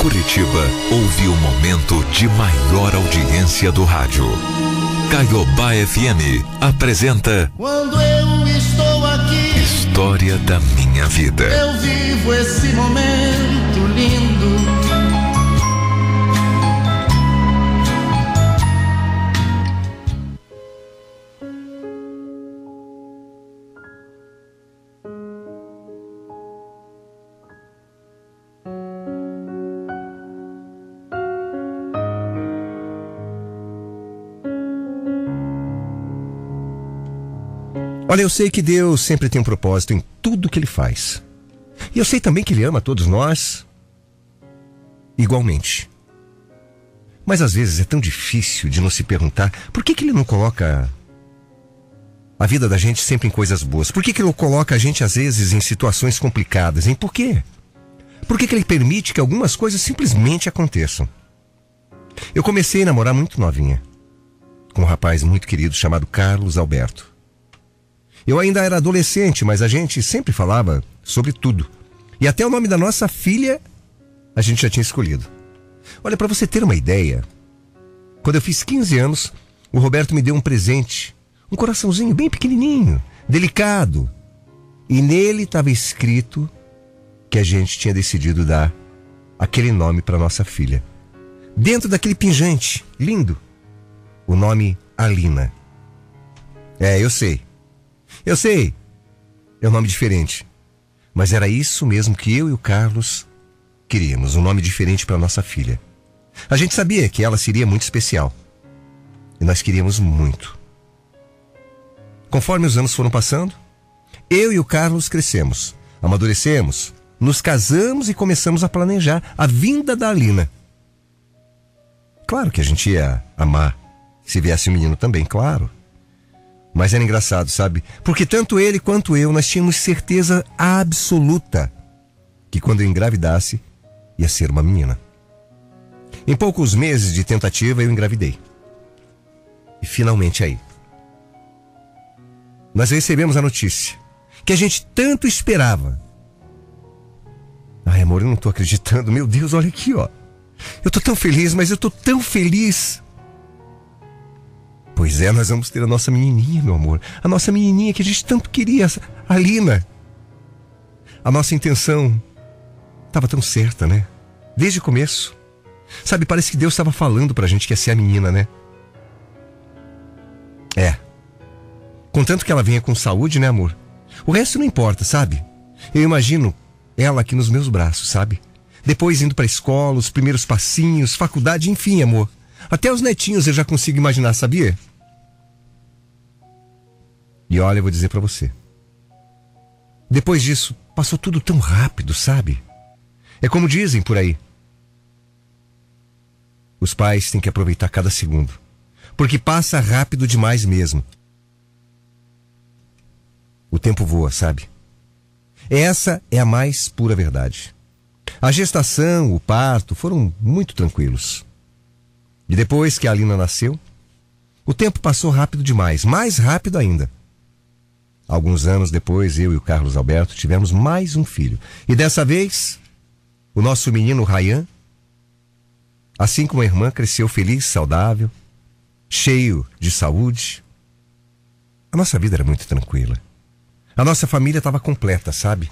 Curitiba ouve o momento de maior audiência do rádio. Caiobá FM apresenta Quando eu estou aqui, História da Minha Vida. eu vivo esse momento lindo. Olha, eu sei que Deus sempre tem um propósito em tudo que ele faz. E eu sei também que ele ama todos nós igualmente. Mas às vezes é tão difícil de não se perguntar por que, que ele não coloca a vida da gente sempre em coisas boas? Por que, que ele coloca a gente às vezes em situações complicadas? Em por quê? Por que, que ele permite que algumas coisas simplesmente aconteçam? Eu comecei a namorar muito novinha, com um rapaz muito querido chamado Carlos Alberto. Eu ainda era adolescente, mas a gente sempre falava sobre tudo. E até o nome da nossa filha a gente já tinha escolhido. Olha, para você ter uma ideia, quando eu fiz 15 anos, o Roberto me deu um presente, um coraçãozinho bem pequenininho, delicado. E nele estava escrito que a gente tinha decidido dar aquele nome para nossa filha. Dentro daquele pingente, lindo, o nome Alina. É, eu sei. Eu sei. É um nome diferente. Mas era isso mesmo que eu e o Carlos queríamos, um nome diferente para nossa filha. A gente sabia que ela seria muito especial. E nós queríamos muito. Conforme os anos foram passando, eu e o Carlos crescemos, amadurecemos, nos casamos e começamos a planejar a vinda da Alina. Claro que a gente ia amar se viesse um menino também, claro. Mas era engraçado, sabe? Porque tanto ele quanto eu nós tínhamos certeza absoluta que quando eu engravidasse ia ser uma menina. Em poucos meses de tentativa eu engravidei. E finalmente aí. Nós recebemos a notícia que a gente tanto esperava. Ai, amor, eu não tô acreditando. Meu Deus, olha aqui, ó. Eu tô tão feliz, mas eu tô tão feliz. Pois é, nós vamos ter a nossa menininha, meu amor. A nossa menininha que a gente tanto queria, a Lina. A nossa intenção estava tão certa, né? Desde o começo. Sabe, parece que Deus estava falando pra gente que ia ser a menina, né? É. Contanto que ela venha com saúde, né, amor? O resto não importa, sabe? Eu imagino ela aqui nos meus braços, sabe? Depois indo pra escola, os primeiros passinhos, faculdade, enfim, amor. Até os netinhos eu já consigo imaginar, sabia? E olha, eu vou dizer pra você. Depois disso, passou tudo tão rápido, sabe? É como dizem por aí. Os pais têm que aproveitar cada segundo. Porque passa rápido demais mesmo. O tempo voa, sabe? Essa é a mais pura verdade. A gestação, o parto foram muito tranquilos. E depois que a Alina nasceu, o tempo passou rápido demais, mais rápido ainda. Alguns anos depois, eu e o Carlos Alberto tivemos mais um filho. E dessa vez, o nosso menino Rayan, assim como a irmã, cresceu feliz, saudável, cheio de saúde. A nossa vida era muito tranquila. A nossa família estava completa, sabe?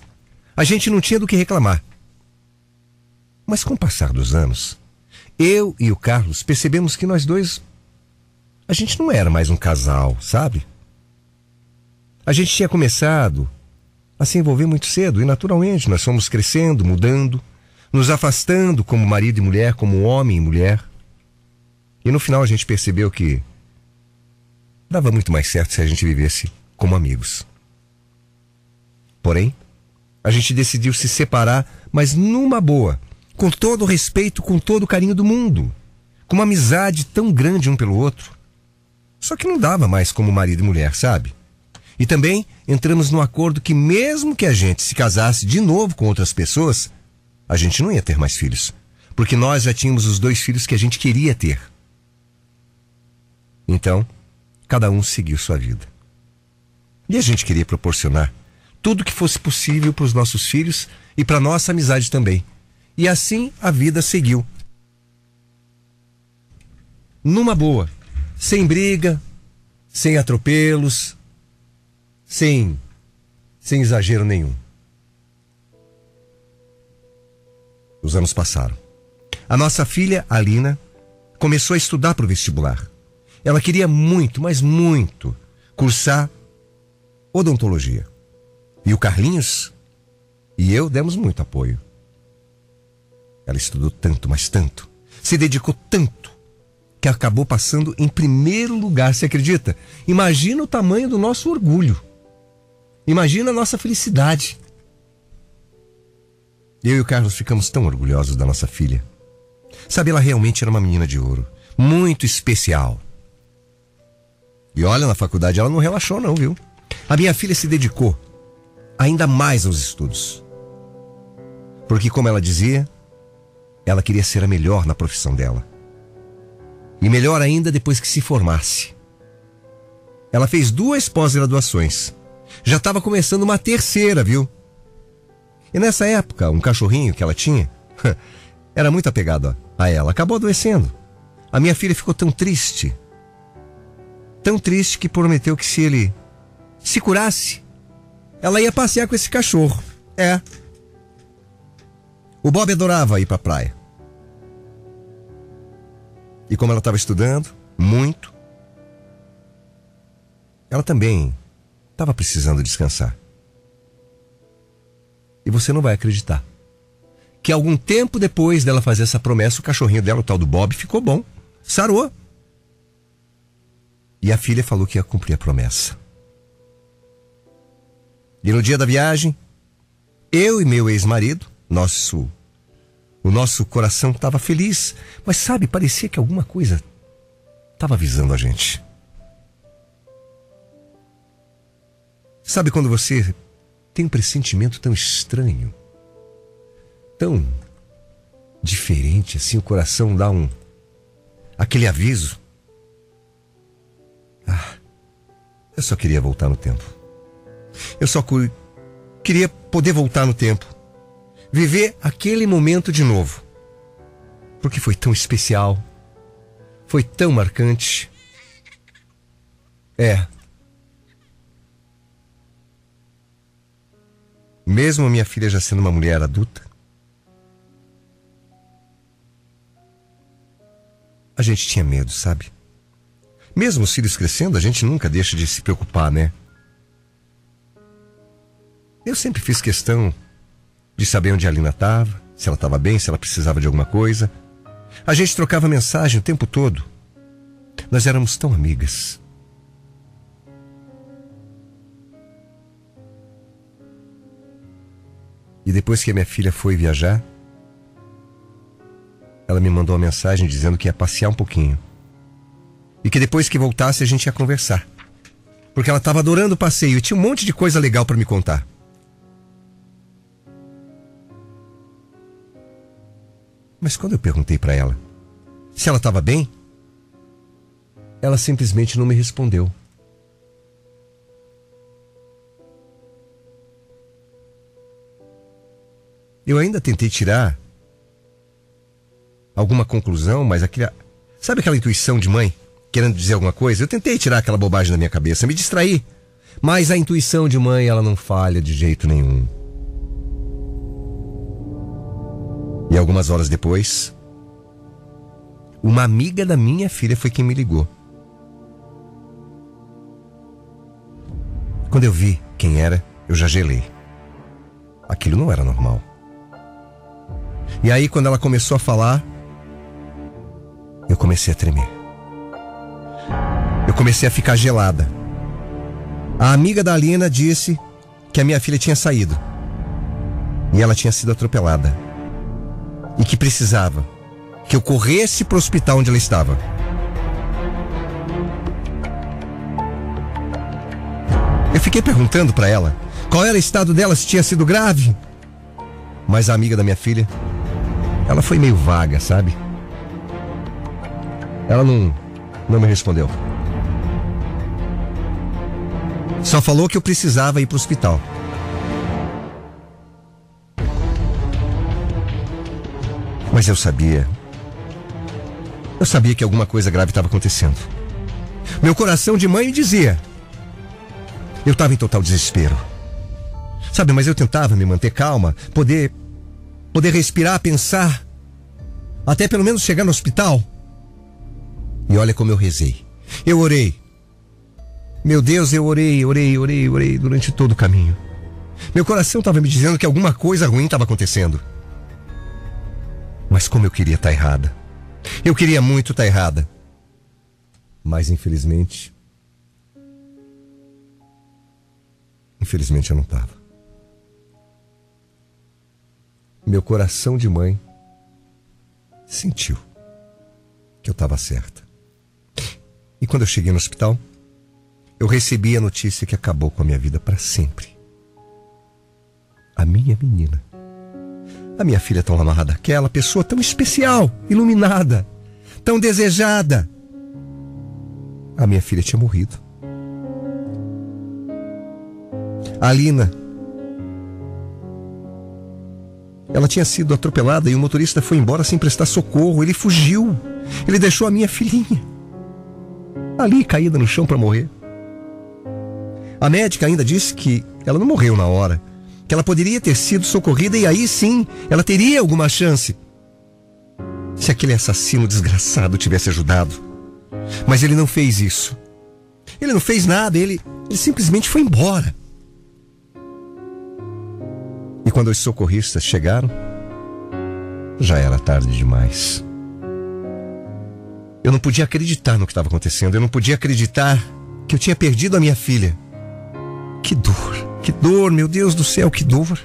A gente não tinha do que reclamar. Mas com o passar dos anos, eu e o Carlos percebemos que nós dois. A gente não era mais um casal, sabe? A gente tinha começado a se envolver muito cedo e, naturalmente, nós fomos crescendo, mudando, nos afastando como marido e mulher, como homem e mulher. E no final a gente percebeu que dava muito mais certo se a gente vivesse como amigos. Porém, a gente decidiu se separar, mas numa boa, com todo o respeito, com todo o carinho do mundo, com uma amizade tão grande um pelo outro. Só que não dava mais como marido e mulher, sabe? E também entramos no acordo que mesmo que a gente se casasse de novo com outras pessoas, a gente não ia ter mais filhos, porque nós já tínhamos os dois filhos que a gente queria ter. Então, cada um seguiu sua vida. E a gente queria proporcionar tudo que fosse possível para os nossos filhos e para nossa amizade também. E assim a vida seguiu. Numa boa, sem briga, sem atropelos, sem sem exagero nenhum. Os anos passaram. A nossa filha, Alina, começou a estudar para o vestibular. Ela queria muito, mas muito, cursar odontologia. E o Carlinhos e eu demos muito apoio. Ela estudou tanto, mas tanto, se dedicou tanto, que acabou passando em primeiro lugar, você acredita? Imagina o tamanho do nosso orgulho. Imagina a nossa felicidade. Eu e o Carlos ficamos tão orgulhosos da nossa filha. Sabe, ela realmente era uma menina de ouro, muito especial. E olha, na faculdade ela não relaxou, não, viu? A minha filha se dedicou ainda mais aos estudos. Porque, como ela dizia, ela queria ser a melhor na profissão dela. E melhor ainda depois que se formasse. Ela fez duas pós-graduações. Já estava começando uma terceira, viu? E nessa época, um cachorrinho que ela tinha era muito apegado a ela. Acabou adoecendo. A minha filha ficou tão triste. Tão triste que prometeu que se ele se curasse, ela ia passear com esse cachorro. É. O Bob adorava ir para a praia. E como ela estava estudando, muito, ela também estava precisando descansar. E você não vai acreditar. Que algum tempo depois dela fazer essa promessa, o cachorrinho dela, o tal do Bob, ficou bom. Sarou. E a filha falou que ia cumprir a promessa. E no dia da viagem, eu e meu ex-marido, nosso o nosso coração estava feliz, mas sabe, parecia que alguma coisa estava avisando a gente. Sabe quando você tem um pressentimento tão estranho, tão diferente, assim o coração dá um aquele aviso. Ah, eu só queria voltar no tempo. Eu só queria poder voltar no tempo viver aquele momento de novo. Porque foi tão especial, foi tão marcante. É. Mesmo minha filha já sendo uma mulher adulta, a gente tinha medo, sabe? Mesmo os filhos crescendo, a gente nunca deixa de se preocupar, né? Eu sempre fiz questão de saber onde a Alina estava, se ela estava bem, se ela precisava de alguma coisa. A gente trocava mensagem o tempo todo. Nós éramos tão amigas. E depois que a minha filha foi viajar, ela me mandou uma mensagem dizendo que ia passear um pouquinho. E que depois que voltasse a gente ia conversar. Porque ela estava adorando o passeio e tinha um monte de coisa legal para me contar. Mas quando eu perguntei para ela se ela estava bem, ela simplesmente não me respondeu. Eu ainda tentei tirar alguma conclusão, mas aquela. Sabe aquela intuição de mãe querendo dizer alguma coisa? Eu tentei tirar aquela bobagem da minha cabeça, me distraí. Mas a intuição de mãe, ela não falha de jeito nenhum. E algumas horas depois, uma amiga da minha filha foi quem me ligou. Quando eu vi quem era, eu já gelei. Aquilo não era normal. E aí, quando ela começou a falar, eu comecei a tremer. Eu comecei a ficar gelada. A amiga da Alina disse que a minha filha tinha saído. E ela tinha sido atropelada e que precisava que eu corresse para o hospital onde ela estava. Eu fiquei perguntando para ela qual era o estado dela, se tinha sido grave. Mas a amiga da minha filha, ela foi meio vaga, sabe? Ela não, não me respondeu. Só falou que eu precisava ir para o hospital. Mas eu sabia. Eu sabia que alguma coisa grave estava acontecendo. Meu coração de mãe dizia. Eu estava em total desespero. Sabe, mas eu tentava me manter calma, poder poder respirar, pensar, até pelo menos chegar no hospital. E olha como eu rezei. Eu orei. Meu Deus, eu orei, orei, orei, orei durante todo o caminho. Meu coração estava me dizendo que alguma coisa ruim estava acontecendo. Mas como eu queria estar tá errada. Eu queria muito estar tá errada. Mas infelizmente. Infelizmente eu não estava. Meu coração de mãe sentiu que eu estava certa. E quando eu cheguei no hospital, eu recebi a notícia que acabou com a minha vida para sempre. A minha menina. A minha filha tão amarrada aquela pessoa tão especial, iluminada, tão desejada. A minha filha tinha morrido. A Alina. Ela tinha sido atropelada e o motorista foi embora sem prestar socorro. Ele fugiu. Ele deixou a minha filhinha ali caída no chão para morrer. A médica ainda disse que ela não morreu na hora, que ela poderia ter sido socorrida e aí sim ela teria alguma chance. Se aquele assassino desgraçado tivesse ajudado. Mas ele não fez isso. Ele não fez nada, ele, ele simplesmente foi embora. Quando os socorristas chegaram, já era tarde demais. Eu não podia acreditar no que estava acontecendo. Eu não podia acreditar que eu tinha perdido a minha filha. Que dor, que dor, meu Deus do céu, que dor.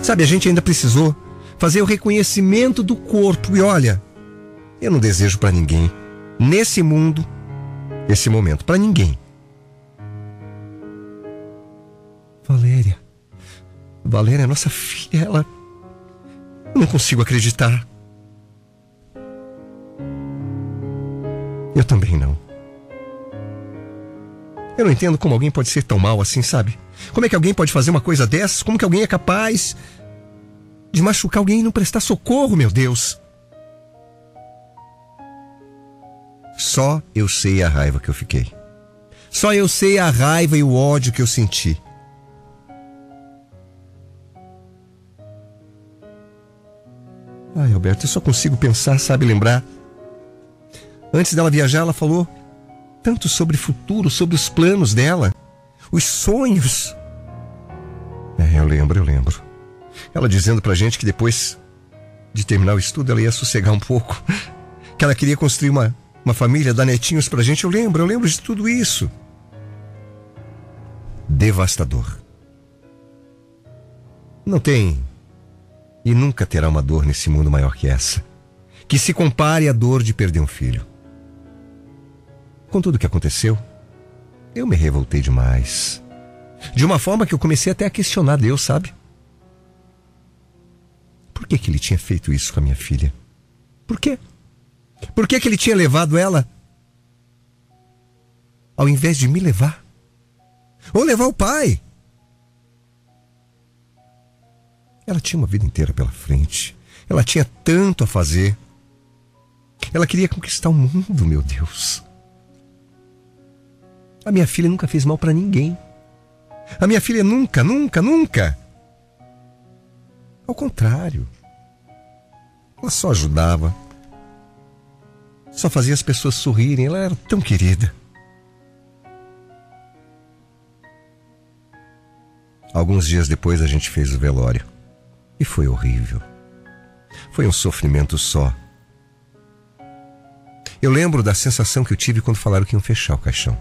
Sabe, a gente ainda precisou fazer o reconhecimento do corpo. E olha, eu não desejo para ninguém, nesse mundo, esse momento, para ninguém. Valéria. Valéria, nossa filha, ela. Eu não consigo acreditar. Eu também não. Eu não entendo como alguém pode ser tão mal assim, sabe? Como é que alguém pode fazer uma coisa dessas? Como que alguém é capaz de machucar alguém e não prestar socorro, meu Deus? Só eu sei a raiva que eu fiquei. Só eu sei a raiva e o ódio que eu senti. Ai, Alberto, eu só consigo pensar, sabe, lembrar Antes dela viajar, ela falou tanto sobre futuro, sobre os planos dela, os sonhos. É, eu lembro, eu lembro. Ela dizendo pra gente que depois de terminar o estudo ela ia sossegar um pouco. Que ela queria construir uma, uma família, dar netinhos pra gente. Eu lembro, eu lembro de tudo isso. Devastador. Não tem e nunca terá uma dor nesse mundo maior que essa, que se compare à dor de perder um filho. Com tudo o que aconteceu, eu me revoltei demais. De uma forma que eu comecei até a questionar Deus, sabe? Por que, que ele tinha feito isso com a minha filha? Por quê? Por que, que ele tinha levado ela ao invés de me levar? Ou levar o pai? Ela tinha uma vida inteira pela frente. Ela tinha tanto a fazer. Ela queria conquistar o mundo, meu Deus. A minha filha nunca fez mal para ninguém. A minha filha nunca, nunca, nunca. Ao contrário. Ela só ajudava. Só fazia as pessoas sorrirem. Ela era tão querida. Alguns dias depois a gente fez o velório. E foi horrível. Foi um sofrimento só. Eu lembro da sensação que eu tive quando falaram que iam fechar o caixão.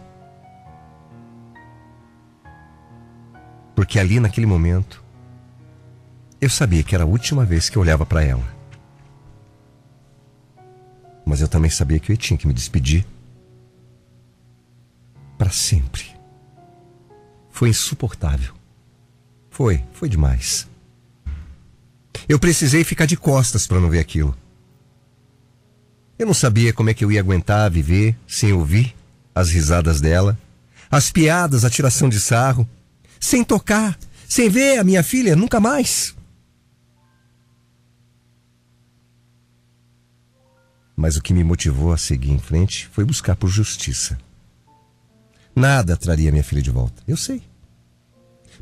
Porque ali naquele momento, eu sabia que era a última vez que eu olhava para ela. Mas eu também sabia que eu tinha que me despedir para sempre. Foi insuportável. Foi, foi demais. Eu precisei ficar de costas para não ver aquilo. Eu não sabia como é que eu ia aguentar viver sem ouvir as risadas dela, as piadas, a tiração de sarro, sem tocar, sem ver a minha filha nunca mais. Mas o que me motivou a seguir em frente foi buscar por justiça. Nada traria minha filha de volta, eu sei.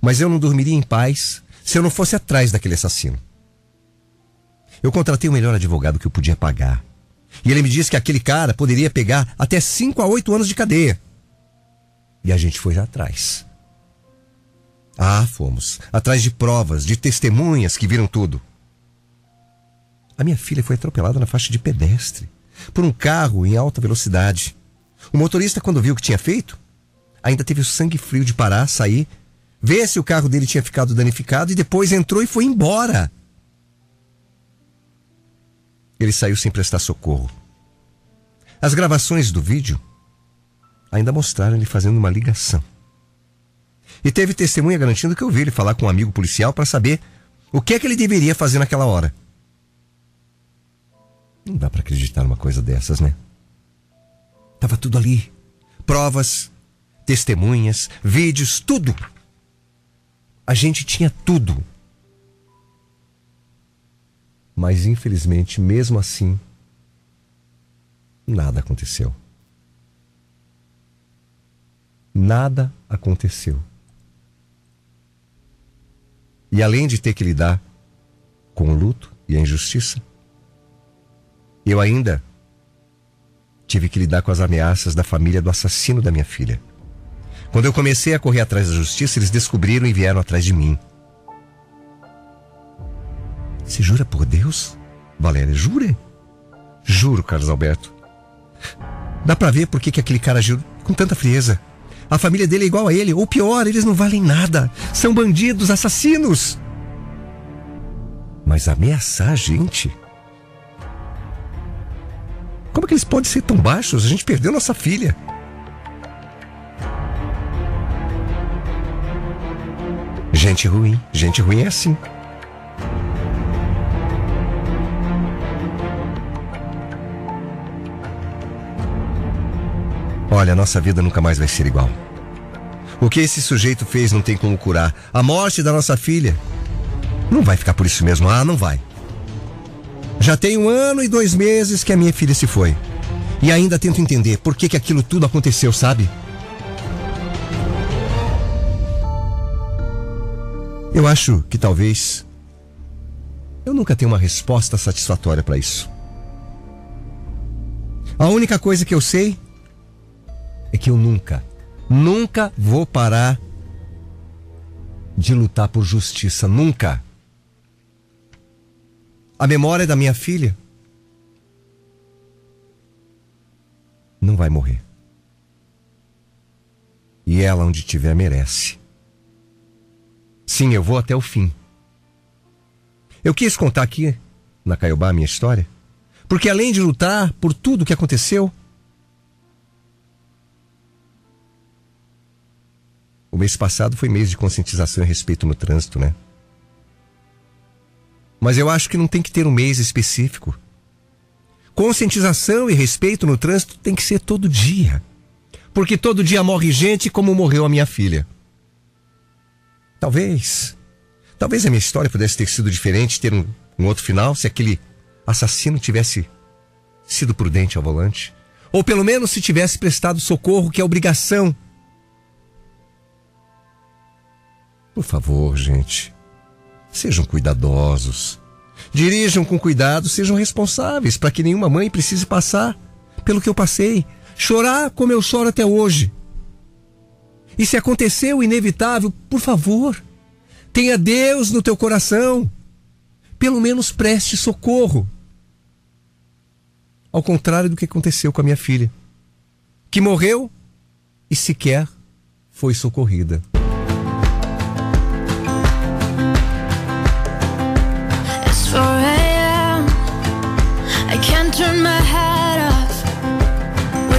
Mas eu não dormiria em paz se eu não fosse atrás daquele assassino. Eu contratei o melhor advogado que eu podia pagar. E ele me disse que aquele cara poderia pegar até 5 a 8 anos de cadeia. E a gente foi atrás. Ah, fomos. Atrás de provas, de testemunhas que viram tudo. A minha filha foi atropelada na faixa de pedestre por um carro em alta velocidade. O motorista, quando viu o que tinha feito, ainda teve o sangue frio de parar, sair, ver se o carro dele tinha ficado danificado e depois entrou e foi embora. Ele saiu sem prestar socorro. As gravações do vídeo ainda mostraram ele fazendo uma ligação. E teve testemunha garantindo que eu vi ele falar com um amigo policial para saber o que é que ele deveria fazer naquela hora. Não dá para acreditar numa coisa dessas, né? Tava tudo ali. Provas, testemunhas, vídeos, tudo. A gente tinha tudo. Mas infelizmente, mesmo assim, nada aconteceu. Nada aconteceu. E além de ter que lidar com o luto e a injustiça, eu ainda tive que lidar com as ameaças da família do assassino da minha filha. Quando eu comecei a correr atrás da justiça, eles descobriram e vieram atrás de mim. Você jura por Deus? Valéria, jura? Juro, Carlos Alberto. Dá pra ver por que, que aquele cara agiu com tanta frieza. A família dele é igual a ele, ou pior, eles não valem nada. São bandidos, assassinos. Mas ameaçar a gente? Como é que eles podem ser tão baixos? A gente perdeu nossa filha. Gente ruim, gente ruim é assim. Olha, nossa vida nunca mais vai ser igual. O que esse sujeito fez não tem como curar. A morte da nossa filha. Não vai ficar por isso mesmo. Ah, não vai. Já tem um ano e dois meses que a minha filha se foi. E ainda tento entender por que, que aquilo tudo aconteceu, sabe? Eu acho que talvez eu nunca tenha uma resposta satisfatória para isso. A única coisa que eu sei é que eu nunca, nunca vou parar de lutar por justiça. Nunca. A memória da minha filha não vai morrer. E ela, onde tiver, merece. Sim, eu vou até o fim. Eu quis contar aqui, na Caiobá, a minha história, porque além de lutar por tudo o que aconteceu, O mês passado foi mês de conscientização e respeito no trânsito, né? Mas eu acho que não tem que ter um mês específico. Conscientização e respeito no trânsito tem que ser todo dia. Porque todo dia morre gente como morreu a minha filha. Talvez. Talvez a minha história pudesse ter sido diferente, ter um, um outro final, se aquele assassino tivesse sido prudente ao volante. Ou pelo menos se tivesse prestado socorro, que é obrigação Por favor, gente, sejam cuidadosos. Dirijam com cuidado, sejam responsáveis para que nenhuma mãe precise passar pelo que eu passei, chorar como eu choro até hoje. E se aconteceu o inevitável, por favor, tenha Deus no teu coração. Pelo menos preste socorro. Ao contrário do que aconteceu com a minha filha, que morreu e sequer foi socorrida.